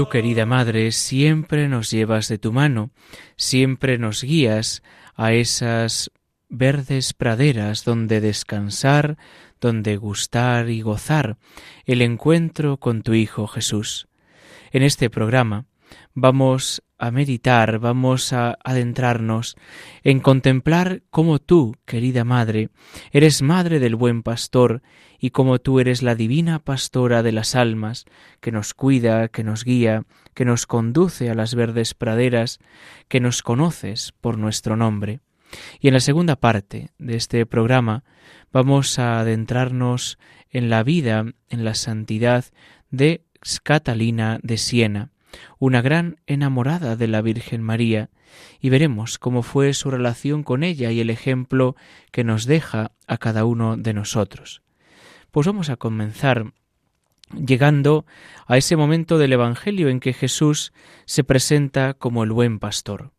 Tú, querida Madre, siempre nos llevas de tu mano, siempre nos guías a esas verdes praderas donde descansar, donde gustar y gozar el encuentro con tu Hijo Jesús. En este programa vamos a meditar, vamos a adentrarnos en contemplar cómo tú, querida Madre, eres Madre del buen pastor y cómo tú eres la divina pastora de las almas, que nos cuida, que nos guía, que nos conduce a las verdes praderas, que nos conoces por nuestro nombre. Y en la segunda parte de este programa vamos a adentrarnos en la vida, en la santidad de Catalina de Siena, una gran enamorada de la Virgen María, y veremos cómo fue su relación con ella y el ejemplo que nos deja a cada uno de nosotros. Pues vamos a comenzar llegando a ese momento del Evangelio en que Jesús se presenta como el buen pastor.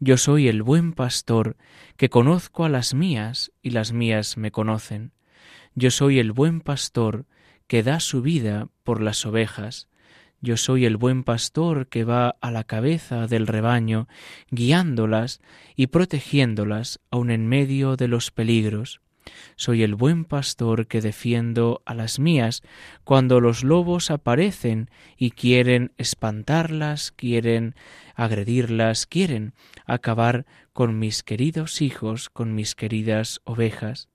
Yo soy el buen pastor que conozco a las mías y las mías me conocen. Yo soy el buen pastor que da su vida por las ovejas. Yo soy el buen pastor que va a la cabeza del rebaño, guiándolas y protegiéndolas aun en medio de los peligros. Soy el buen pastor que defiendo a las mías cuando los lobos aparecen y quieren espantarlas, quieren agredirlas, quieren acabar con mis queridos hijos, con mis queridas ovejas.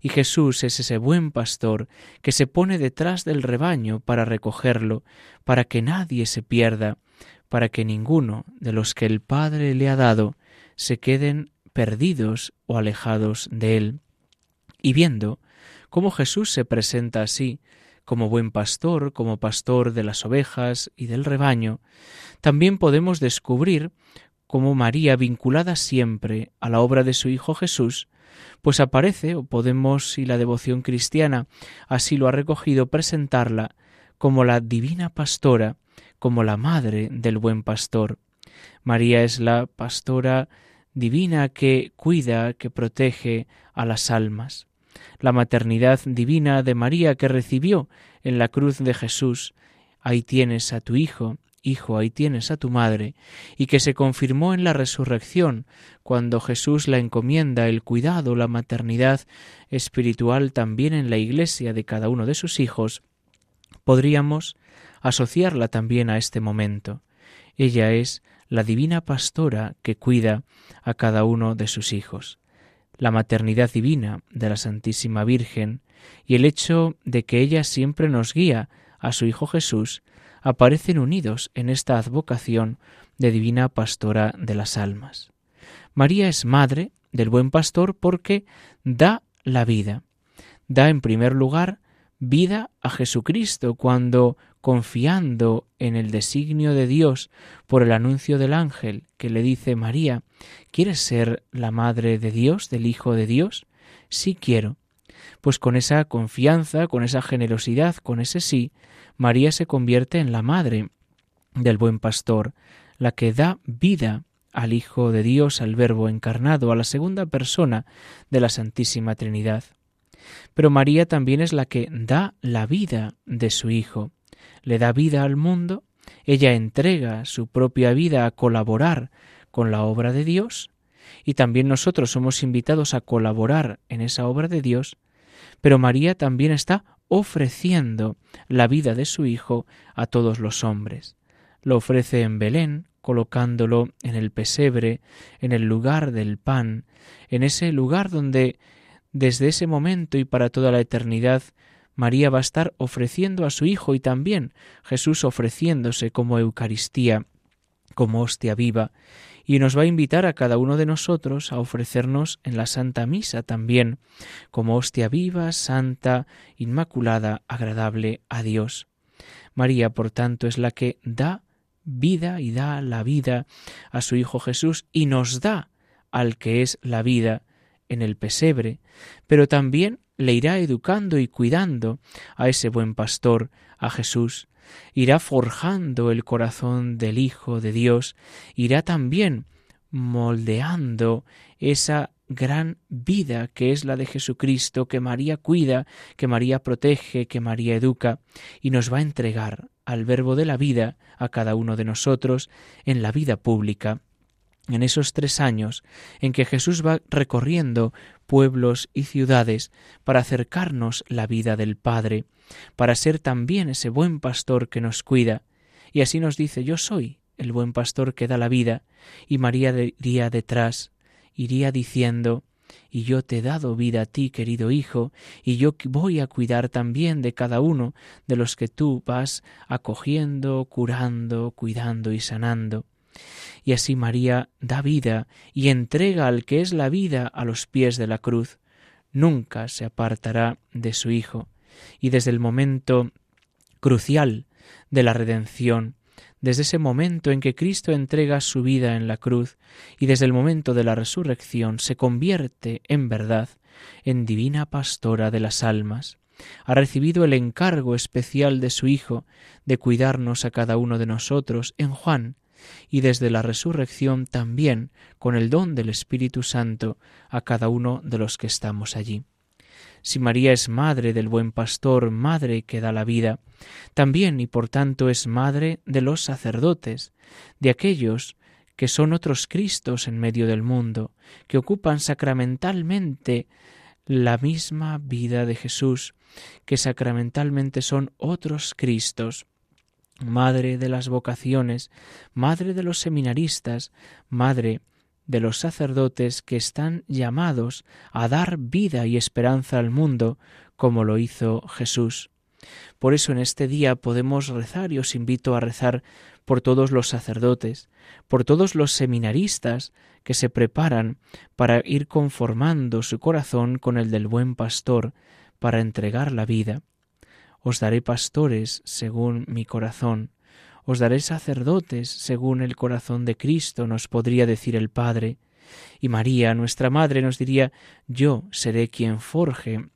Y Jesús es ese buen pastor que se pone detrás del rebaño para recogerlo, para que nadie se pierda, para que ninguno de los que el Padre le ha dado se queden perdidos o alejados de él. Y viendo cómo Jesús se presenta así, como buen pastor, como pastor de las ovejas y del rebaño, también podemos descubrir cómo María, vinculada siempre a la obra de su Hijo Jesús, pues aparece, o podemos, si la devoción cristiana así lo ha recogido, presentarla como la divina pastora, como la madre del buen pastor. María es la pastora divina que cuida, que protege a las almas. La maternidad divina de María que recibió en la cruz de Jesús, ahí tienes a tu Hijo, Hijo, ahí tienes a tu madre, y que se confirmó en la resurrección, cuando Jesús la encomienda el cuidado, la maternidad espiritual también en la iglesia de cada uno de sus hijos, podríamos asociarla también a este momento. Ella es la divina pastora que cuida a cada uno de sus hijos. La maternidad divina de la Santísima Virgen y el hecho de que ella siempre nos guía a su Hijo Jesús aparecen unidos en esta advocación de divina pastora de las almas. María es madre del buen pastor porque da la vida. Da en primer lugar vida a Jesucristo cuando, confiando en el designio de Dios por el anuncio del ángel que le dice María, ¿quieres ser la madre de Dios, del Hijo de Dios? Sí quiero. Pues con esa confianza, con esa generosidad, con ese sí, María se convierte en la madre del buen pastor, la que da vida al Hijo de Dios, al Verbo encarnado, a la segunda persona de la Santísima Trinidad. Pero María también es la que da la vida de su Hijo, le da vida al mundo, ella entrega su propia vida a colaborar con la obra de Dios, y también nosotros somos invitados a colaborar en esa obra de Dios, pero María también está ofreciendo la vida de su Hijo a todos los hombres. Lo ofrece en Belén, colocándolo en el pesebre, en el lugar del pan, en ese lugar donde desde ese momento y para toda la eternidad, María va a estar ofreciendo a su Hijo y también Jesús ofreciéndose como Eucaristía, como hostia viva, y nos va a invitar a cada uno de nosotros a ofrecernos en la Santa Misa también, como hostia viva, santa, inmaculada, agradable a Dios. María, por tanto, es la que da vida y da la vida a su Hijo Jesús y nos da al que es la vida en el pesebre, pero también le irá educando y cuidando a ese buen pastor, a Jesús, irá forjando el corazón del Hijo de Dios, irá también moldeando esa gran vida que es la de Jesucristo, que María cuida, que María protege, que María educa, y nos va a entregar al verbo de la vida a cada uno de nosotros en la vida pública, en esos tres años en que Jesús va recorriendo pueblos y ciudades para acercarnos la vida del Padre, para ser también ese buen pastor que nos cuida. Y así nos dice, yo soy el buen pastor que da la vida, y María iría detrás, iría diciendo, y yo te he dado vida a ti, querido Hijo, y yo voy a cuidar también de cada uno de los que tú vas acogiendo, curando, cuidando y sanando. Y así María da vida y entrega al que es la vida a los pies de la cruz. Nunca se apartará de su Hijo. Y desde el momento crucial de la redención, desde ese momento en que Cristo entrega su vida en la cruz y desde el momento de la resurrección se convierte en verdad en divina pastora de las almas. Ha recibido el encargo especial de su Hijo de cuidarnos a cada uno de nosotros en Juan, y desde la resurrección también con el don del Espíritu Santo a cada uno de los que estamos allí. Si María es madre del buen pastor, madre que da la vida, también y por tanto es madre de los sacerdotes, de aquellos que son otros Cristos en medio del mundo, que ocupan sacramentalmente la misma vida de Jesús, que sacramentalmente son otros Cristos, madre de las vocaciones, madre de los seminaristas, madre de los sacerdotes que están llamados a dar vida y esperanza al mundo, como lo hizo Jesús. Por eso en este día podemos rezar y os invito a rezar por todos los sacerdotes, por todos los seminaristas que se preparan para ir conformando su corazón con el del buen pastor, para entregar la vida. Os daré pastores según mi corazón, os daré sacerdotes según el corazón de Cristo, nos podría decir el Padre. Y María, nuestra Madre, nos diría, yo seré quien forje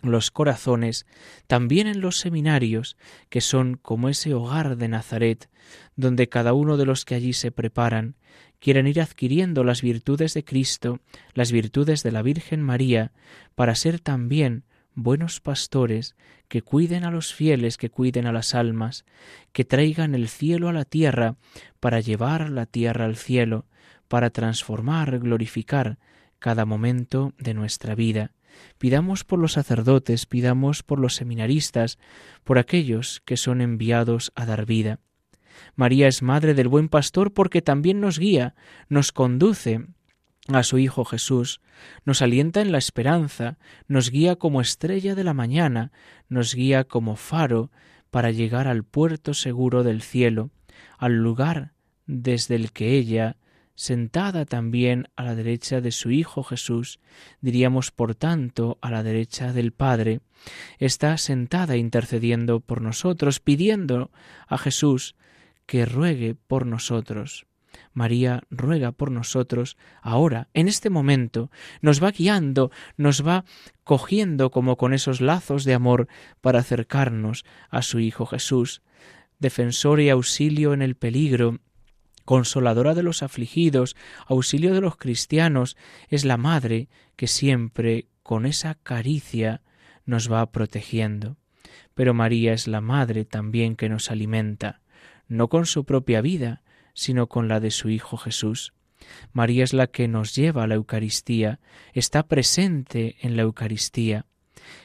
los corazones, también en los seminarios, que son como ese hogar de Nazaret, donde cada uno de los que allí se preparan quieren ir adquiriendo las virtudes de Cristo, las virtudes de la Virgen María, para ser también buenos pastores que cuiden a los fieles, que cuiden a las almas, que traigan el cielo a la tierra para llevar la tierra al cielo, para transformar, glorificar cada momento de nuestra vida. Pidamos por los sacerdotes, pidamos por los seminaristas, por aquellos que son enviados a dar vida. María es madre del buen pastor porque también nos guía, nos conduce a su Hijo Jesús, nos alienta en la esperanza, nos guía como estrella de la mañana, nos guía como faro para llegar al puerto seguro del cielo, al lugar desde el que ella, sentada también a la derecha de su Hijo Jesús, diríamos por tanto a la derecha del Padre, está sentada intercediendo por nosotros, pidiendo a Jesús que ruegue por nosotros. María ruega por nosotros ahora, en este momento, nos va guiando, nos va cogiendo como con esos lazos de amor para acercarnos a su Hijo Jesús, defensor y auxilio en el peligro, consoladora de los afligidos, auxilio de los cristianos, es la Madre que siempre con esa caricia nos va protegiendo. Pero María es la Madre también que nos alimenta, no con su propia vida, sino con la de su Hijo Jesús. María es la que nos lleva a la Eucaristía, está presente en la Eucaristía.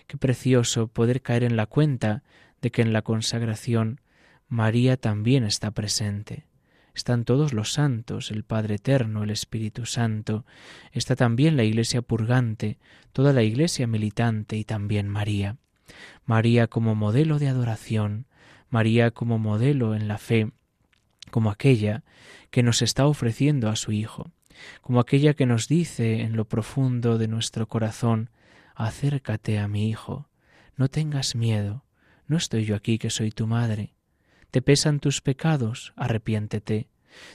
Qué precioso poder caer en la cuenta de que en la consagración María también está presente. están todos los santos, el Padre Eterno, el Espíritu Santo, está también la Iglesia purgante, toda la Iglesia militante y también María. María como modelo de adoración, María como modelo en la fe, como aquella que nos está ofreciendo a su Hijo, como aquella que nos dice en lo profundo de nuestro corazón, acércate a mi Hijo, no tengas miedo, no estoy yo aquí que soy tu madre, te pesan tus pecados, arrepiéntete.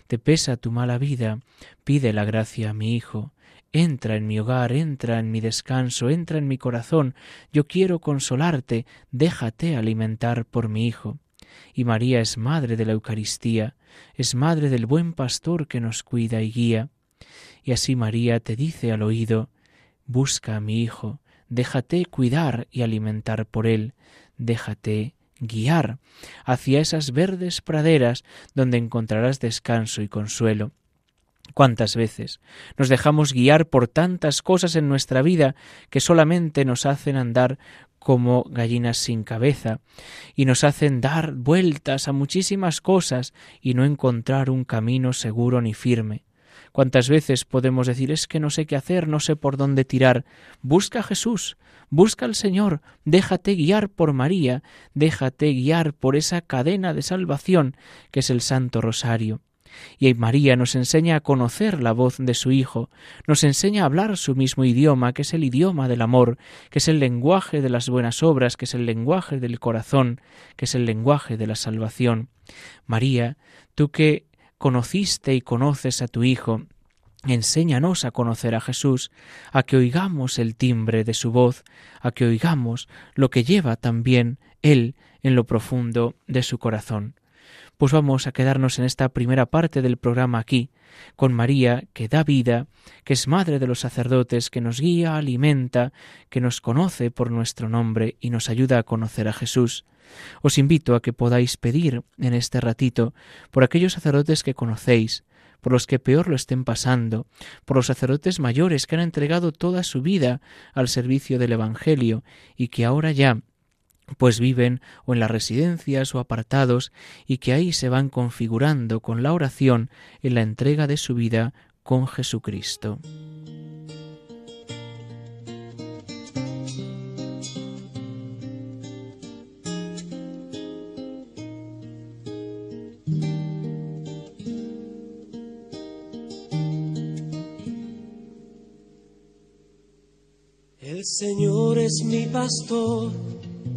Te pesa tu mala vida, pide la gracia a mi Hijo. Entra en mi hogar, entra en mi descanso, entra en mi corazón. Yo quiero consolarte, déjate alimentar por mi Hijo. Y María es madre de la Eucaristía, es madre del buen pastor que nos cuida y guía. Y así María te dice al oído, Busca a mi Hijo, déjate cuidar y alimentar por él, déjate guiar hacia esas verdes praderas donde encontrarás descanso y consuelo. ¿Cuántas veces nos dejamos guiar por tantas cosas en nuestra vida que solamente nos hacen andar como gallinas sin cabeza y nos hacen dar vueltas a muchísimas cosas y no encontrar un camino seguro ni firme? ¿Cuántas veces podemos decir es que no sé qué hacer, no sé por dónde tirar? Busca a Jesús, busca al Señor, déjate guiar por María, déjate guiar por esa cadena de salvación que es el Santo Rosario. Y María nos enseña a conocer la voz de su Hijo, nos enseña a hablar su mismo idioma, que es el idioma del amor, que es el lenguaje de las buenas obras, que es el lenguaje del corazón, que es el lenguaje de la salvación. María, tú que conociste y conoces a tu Hijo, enséñanos a conocer a Jesús, a que oigamos el timbre de su voz, a que oigamos lo que lleva también Él en lo profundo de su corazón. Pues vamos a quedarnos en esta primera parte del programa aquí, con María, que da vida, que es madre de los sacerdotes, que nos guía, alimenta, que nos conoce por nuestro nombre y nos ayuda a conocer a Jesús. Os invito a que podáis pedir en este ratito por aquellos sacerdotes que conocéis, por los que peor lo estén pasando, por los sacerdotes mayores que han entregado toda su vida al servicio del Evangelio y que ahora ya pues viven o en las residencias o apartados y que ahí se van configurando con la oración en la entrega de su vida con Jesucristo. El Señor es mi pastor,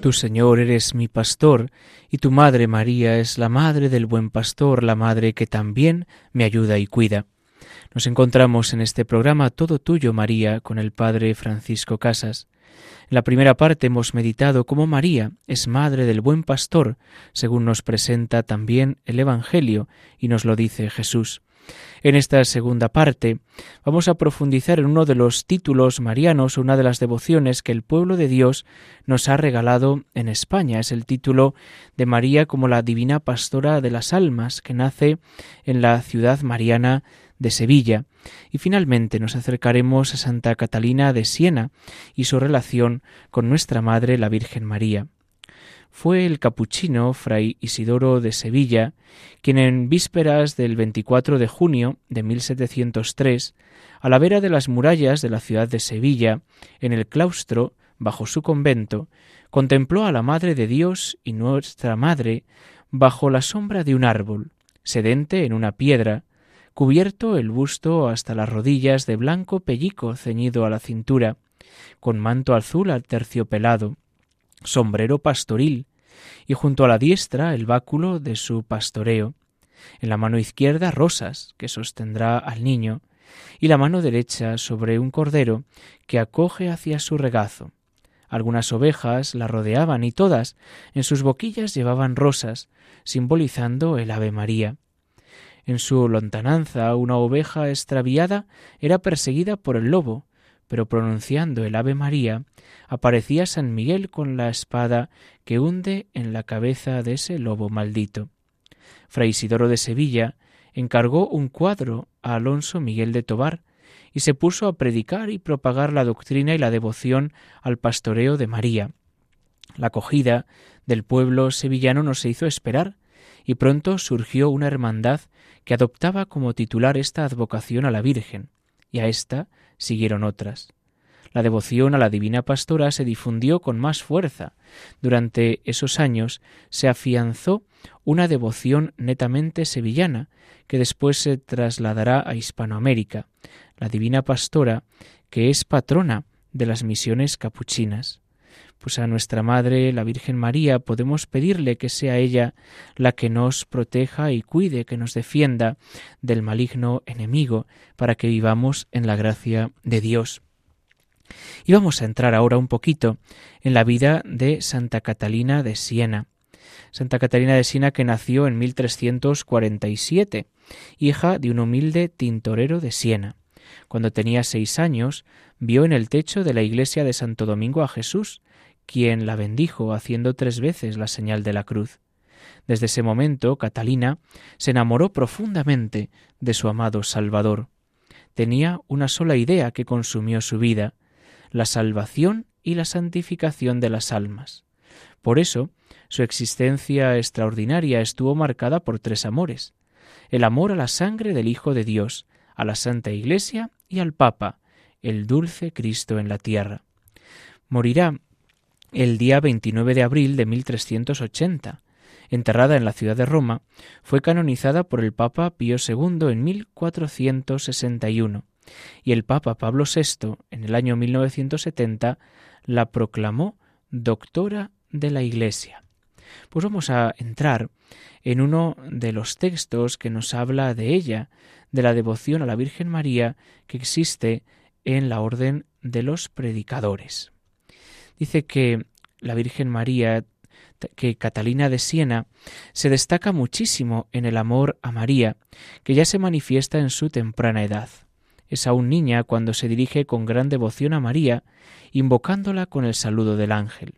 Tu Señor eres mi pastor, y tu Madre María es la Madre del buen pastor, la Madre que también me ayuda y cuida. Nos encontramos en este programa Todo Tuyo, María, con el Padre Francisco Casas. En la primera parte hemos meditado cómo María es Madre del buen pastor, según nos presenta también el Evangelio y nos lo dice Jesús. En esta segunda parte vamos a profundizar en uno de los títulos marianos, una de las devociones que el pueblo de Dios nos ha regalado en España. Es el título de María como la divina pastora de las almas, que nace en la ciudad mariana de Sevilla y finalmente nos acercaremos a Santa Catalina de Siena y su relación con nuestra Madre la Virgen María. Fue el capuchino Fray Isidoro de Sevilla quien en vísperas del 24 de junio de 1703, a la vera de las murallas de la ciudad de Sevilla, en el claustro, bajo su convento, contempló a la Madre de Dios y nuestra Madre bajo la sombra de un árbol, sedente en una piedra, cubierto el busto hasta las rodillas de blanco pellico ceñido a la cintura, con manto azul terciopelado, sombrero pastoril, y junto a la diestra el báculo de su pastoreo, en la mano izquierda rosas que sostendrá al niño, y la mano derecha sobre un cordero que acoge hacia su regazo. Algunas ovejas la rodeaban y todas en sus boquillas llevaban rosas, simbolizando el Ave María. En su lontananza una oveja extraviada era perseguida por el lobo, pero pronunciando el Ave María, aparecía San Miguel con la espada que hunde en la cabeza de ese lobo maldito. Fray Isidoro de Sevilla encargó un cuadro a Alonso Miguel de Tobar, y se puso a predicar y propagar la doctrina y la devoción al pastoreo de María. La acogida del pueblo sevillano no se hizo esperar, y pronto surgió una hermandad que adoptaba como titular esta advocación a la Virgen, y a esta siguieron otras. La devoción a la Divina Pastora se difundió con más fuerza. Durante esos años se afianzó una devoción netamente sevillana, que después se trasladará a Hispanoamérica, la Divina Pastora, que es patrona de las misiones capuchinas. Pues a nuestra Madre, la Virgen María, podemos pedirle que sea ella la que nos proteja y cuide, que nos defienda del maligno enemigo, para que vivamos en la gracia de Dios. Y vamos a entrar ahora un poquito en la vida de Santa Catalina de Siena. Santa Catalina de Siena que nació en 1347, hija de un humilde tintorero de Siena. Cuando tenía seis años, vio en el techo de la iglesia de Santo Domingo a Jesús, quien la bendijo haciendo tres veces la señal de la cruz. Desde ese momento, Catalina se enamoró profundamente de su amado Salvador. Tenía una sola idea que consumió su vida, la salvación y la santificación de las almas. Por eso, su existencia extraordinaria estuvo marcada por tres amores el amor a la sangre del Hijo de Dios, a la Santa Iglesia y al Papa, el dulce Cristo en la tierra. Morirá el día 29 de abril de 1380. Enterrada en la ciudad de Roma, fue canonizada por el Papa Pío II en 1461 y el Papa Pablo VI, en el año 1970, la proclamó doctora de la Iglesia. Pues vamos a entrar en uno de los textos que nos habla de ella, de la devoción a la Virgen María que existe en la orden de los predicadores. Dice que la Virgen María, que Catalina de Siena, se destaca muchísimo en el amor a María, que ya se manifiesta en su temprana edad. Es aún niña cuando se dirige con gran devoción a María, invocándola con el saludo del ángel.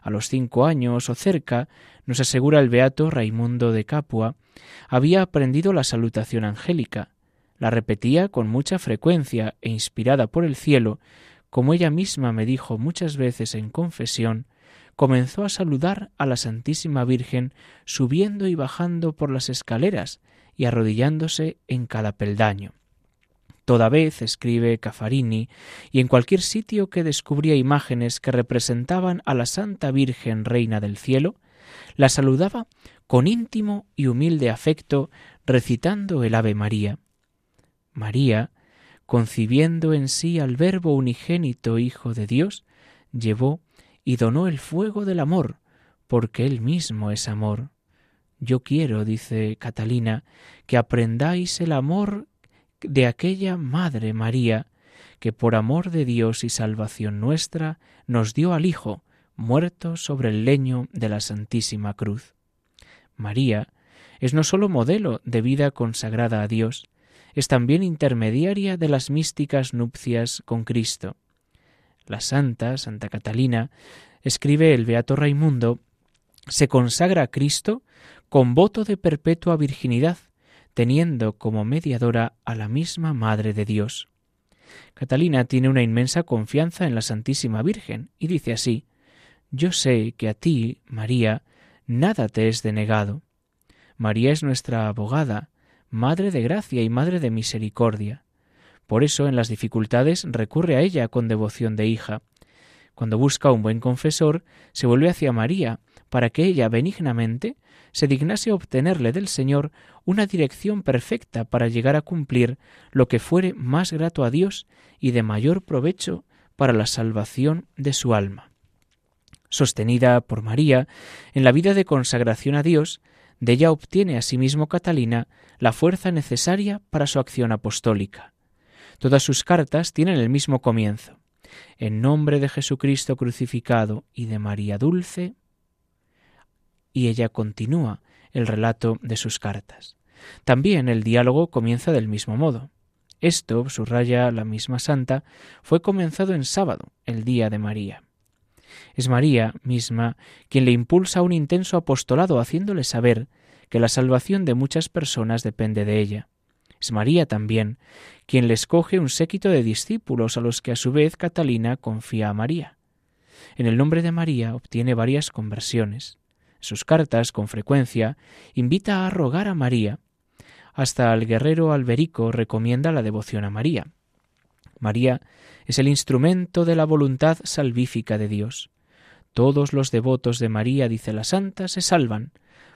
A los cinco años o cerca, nos asegura el beato Raimundo de Capua, había aprendido la salutación angélica, la repetía con mucha frecuencia e inspirada por el cielo, como ella misma me dijo muchas veces en confesión, comenzó a saludar a la Santísima Virgen subiendo y bajando por las escaleras y arrodillándose en cada peldaño. Toda vez, escribe Caffarini, y en cualquier sitio que descubría imágenes que representaban a la Santa Virgen Reina del Cielo, la saludaba con íntimo y humilde afecto, recitando el Ave María. María, concibiendo en sí al Verbo unigénito Hijo de Dios, llevó y donó el fuego del amor, porque Él mismo es amor. Yo quiero, dice Catalina, que aprendáis el amor de aquella Madre María, que por amor de Dios y salvación nuestra nos dio al Hijo, muerto sobre el leño de la Santísima Cruz. María es no sólo modelo de vida consagrada a Dios, es también intermediaria de las místicas nupcias con Cristo. La santa, Santa Catalina, escribe el Beato Raimundo, se consagra a Cristo con voto de perpetua virginidad, teniendo como mediadora a la misma Madre de Dios. Catalina tiene una inmensa confianza en la Santísima Virgen y dice así Yo sé que a ti, María, nada te es denegado. María es nuestra abogada, Madre de gracia y Madre de misericordia. Por eso en las dificultades recurre a ella con devoción de hija. Cuando busca un buen confesor, se vuelve hacia María, para que ella benignamente se dignase obtenerle del Señor una dirección perfecta para llegar a cumplir lo que fuere más grato a Dios y de mayor provecho para la salvación de su alma. Sostenida por María en la vida de consagración a Dios, de ella obtiene asimismo Catalina la fuerza necesaria para su acción apostólica. Todas sus cartas tienen el mismo comienzo. En nombre de Jesucristo crucificado y de María Dulce, y ella continúa el relato de sus cartas. También el diálogo comienza del mismo modo. Esto, subraya la misma santa, fue comenzado en sábado, el día de María. Es María misma quien le impulsa un intenso apostolado haciéndole saber que la salvación de muchas personas depende de ella. Es María también quien le escoge un séquito de discípulos a los que a su vez Catalina confía a María. En el nombre de María obtiene varias conversiones sus cartas, con frecuencia, invita a rogar a María. Hasta el guerrero Alberico recomienda la devoción a María. María es el instrumento de la voluntad salvífica de Dios. Todos los devotos de María, dice la santa, se salvan,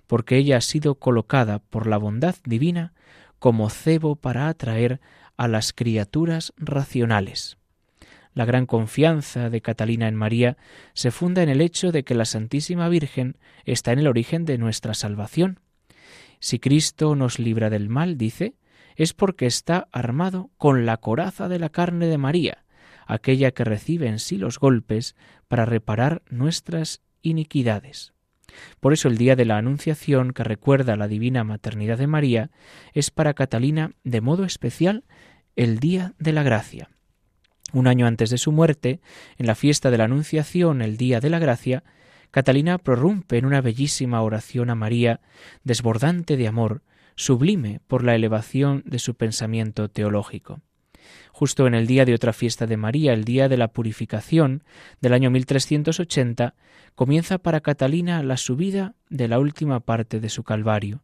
porque ella ha sido colocada por la bondad divina como cebo para atraer a las criaturas racionales. La gran confianza de Catalina en María se funda en el hecho de que la Santísima Virgen está en el origen de nuestra salvación. Si Cristo nos libra del mal, dice, es porque está armado con la coraza de la carne de María, aquella que recibe en sí los golpes para reparar nuestras iniquidades. Por eso el día de la Anunciación, que recuerda la divina maternidad de María, es para Catalina de modo especial el día de la gracia. Un año antes de su muerte, en la fiesta de la Anunciación, el Día de la Gracia, Catalina prorrumpe en una bellísima oración a María, desbordante de amor, sublime por la elevación de su pensamiento teológico. Justo en el día de otra fiesta de María, el día de la purificación del año 1380, comienza para Catalina la subida de la última parte de su Calvario.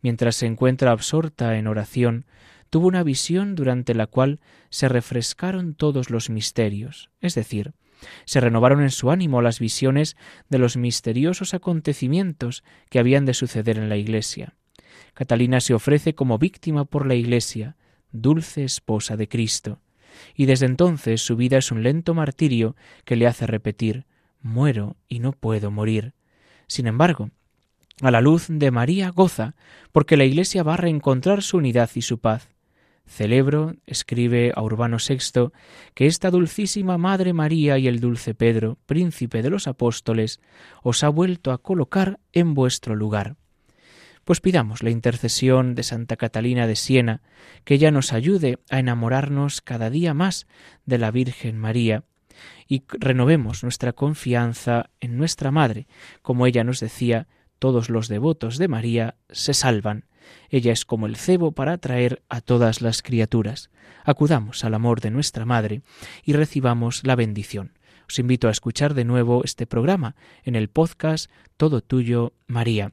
Mientras se encuentra absorta en oración, tuvo una visión durante la cual se refrescaron todos los misterios, es decir, se renovaron en su ánimo las visiones de los misteriosos acontecimientos que habían de suceder en la Iglesia. Catalina se ofrece como víctima por la Iglesia, dulce esposa de Cristo, y desde entonces su vida es un lento martirio que le hace repetir muero y no puedo morir. Sin embargo, a la luz de María goza, porque la Iglesia va a reencontrar su unidad y su paz. Celebro, escribe a Urbano VI, que esta dulcísima Madre María y el dulce Pedro, príncipe de los apóstoles, os ha vuelto a colocar en vuestro lugar. Pues pidamos la intercesión de Santa Catalina de Siena, que ella nos ayude a enamorarnos cada día más de la Virgen María, y renovemos nuestra confianza en nuestra Madre, como ella nos decía, todos los devotos de María se salvan. Ella es como el cebo para atraer a todas las criaturas. Acudamos al amor de nuestra Madre y recibamos la bendición. Os invito a escuchar de nuevo este programa en el podcast Todo Tuyo, María.